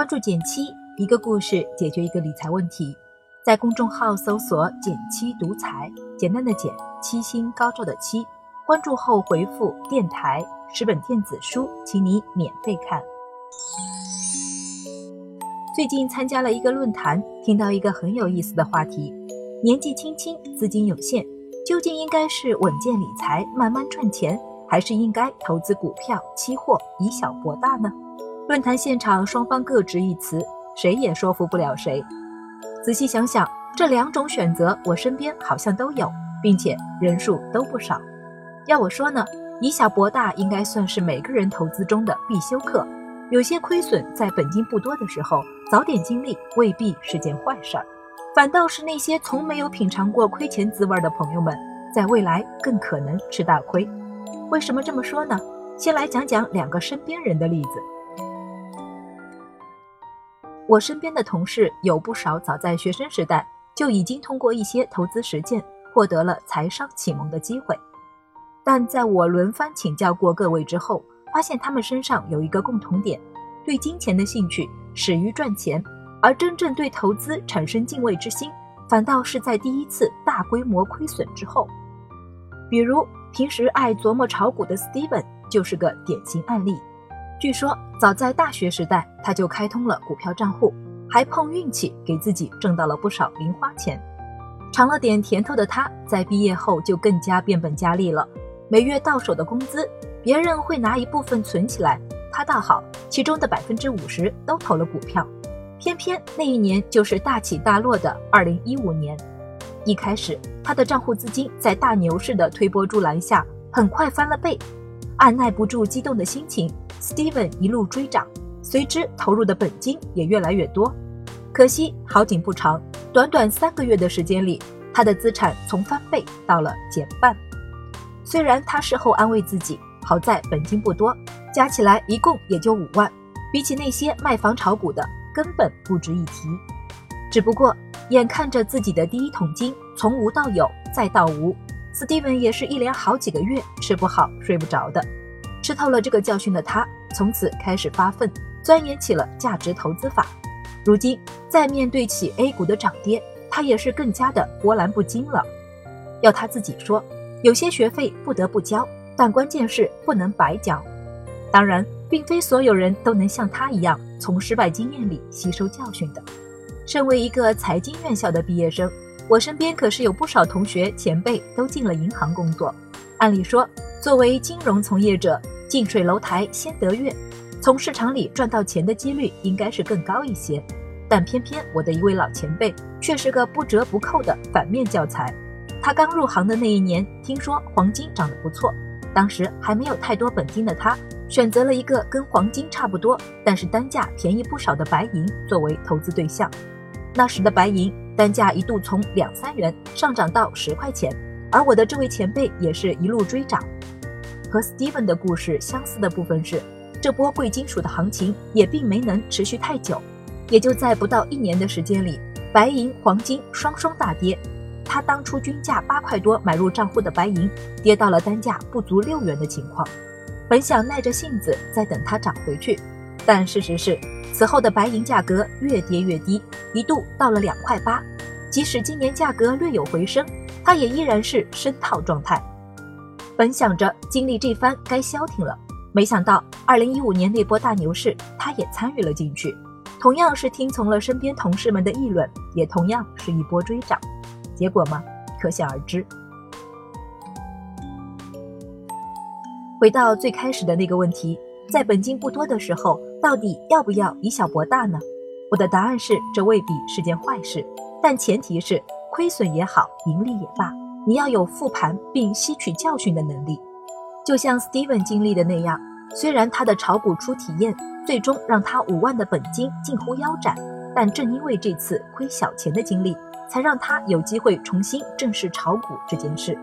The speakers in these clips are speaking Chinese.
关注减七，一个故事解决一个理财问题。在公众号搜索“减七独裁，简单的简，七星高照的七。关注后回复“电台”十本电子书，请你免费看。最近参加了一个论坛，听到一个很有意思的话题：年纪轻轻，资金有限，究竟应该是稳健理财，慢慢赚钱，还是应该投资股票、期货，以小博大呢？论坛现场，双方各执一词，谁也说服不了谁。仔细想想，这两种选择，我身边好像都有，并且人数都不少。要我说呢，以小博大应该算是每个人投资中的必修课。有些亏损在本金不多的时候，早点经历未必是件坏事儿，反倒是那些从没有品尝过亏钱滋味的朋友们，在未来更可能吃大亏。为什么这么说呢？先来讲讲两个身边人的例子。我身边的同事有不少早在学生时代就已经通过一些投资实践获得了财商启蒙的机会，但在我轮番请教过各位之后，发现他们身上有一个共同点：对金钱的兴趣始于赚钱，而真正对投资产生敬畏之心，反倒是在第一次大规模亏损之后。比如平时爱琢磨炒股的 Steven 就是个典型案例。据说，早在大学时代，他就开通了股票账户，还碰运气给自己挣到了不少零花钱。尝了点甜头的他，在毕业后就更加变本加厉了。每月到手的工资，别人会拿一部分存起来，他倒好，其中的百分之五十都投了股票。偏偏那一年就是大起大落的二零一五年。一开始，他的账户资金在大牛市的推波助澜下，很快翻了倍。按耐不住激动的心情。Steven 一路追涨，随之投入的本金也越来越多。可惜好景不长，短短三个月的时间里，他的资产从翻倍到了减半。虽然他事后安慰自己，好在本金不多，加起来一共也就五万，比起那些卖房炒股的，根本不值一提。只不过眼看着自己的第一桶金从无到有再到无斯蒂文也是一连好几个月吃不好睡不着的。吃透了这个教训的他，从此开始发奋钻研起了价值投资法。如今再面对起 A 股的涨跌，他也是更加的波澜不惊了。要他自己说，有些学费不得不交，但关键是不能白交。当然，并非所有人都能像他一样从失败经验里吸收教训的。身为一个财经院校的毕业生，我身边可是有不少同学前辈都进了银行工作。按理说，作为金融从业者，近水楼台先得月，从市场里赚到钱的几率应该是更高一些。但偏偏我的一位老前辈却是个不折不扣的反面教材。他刚入行的那一年，听说黄金涨得不错，当时还没有太多本金的他，选择了一个跟黄金差不多，但是单价便宜不少的白银作为投资对象。那时的白银单价一度从两三元上涨到十块钱。而我的这位前辈也是一路追涨，和 Steven 的故事相似的部分是，这波贵金属的行情也并没能持续太久，也就在不到一年的时间里，白银、黄金双双大跌。他当初均价八块多买入账户的白银，跌到了单价不足六元的情况。本想耐着性子再等它涨回去，但事实是，此后的白银价格越跌越低，一度到了两块八。即使今年价格略有回升。他也依然是深套状态，本想着经历这番该消停了，没想到二零一五年那波大牛市，他也参与了进去，同样是听从了身边同事们的议论，也同样是一波追涨，结果嘛，可想而知。回到最开始的那个问题，在本金不多的时候，到底要不要以小博大呢？我的答案是，这未必是件坏事，但前提是。亏损也好，盈利也罢，你要有复盘并吸取教训的能力。就像 Steven 经历的那样，虽然他的炒股初体验最终让他五万的本金近乎腰斩，但正因为这次亏小钱的经历，才让他有机会重新正视炒股这件事。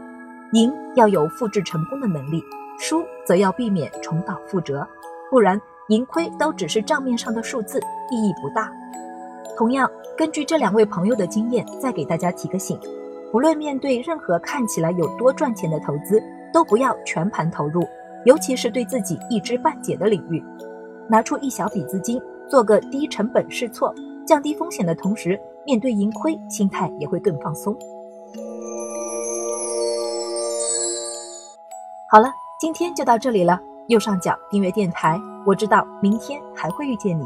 赢要有复制成功的能力，输则要避免重蹈覆辙，不然盈亏都只是账面上的数字，意义不大。同样，根据这两位朋友的经验，再给大家提个醒：不论面对任何看起来有多赚钱的投资，都不要全盘投入，尤其是对自己一知半解的领域，拿出一小笔资金，做个低成本试错，降低风险的同时，面对盈亏，心态也会更放松。好了，今天就到这里了。右上角订阅电台，我知道明天还会遇见你。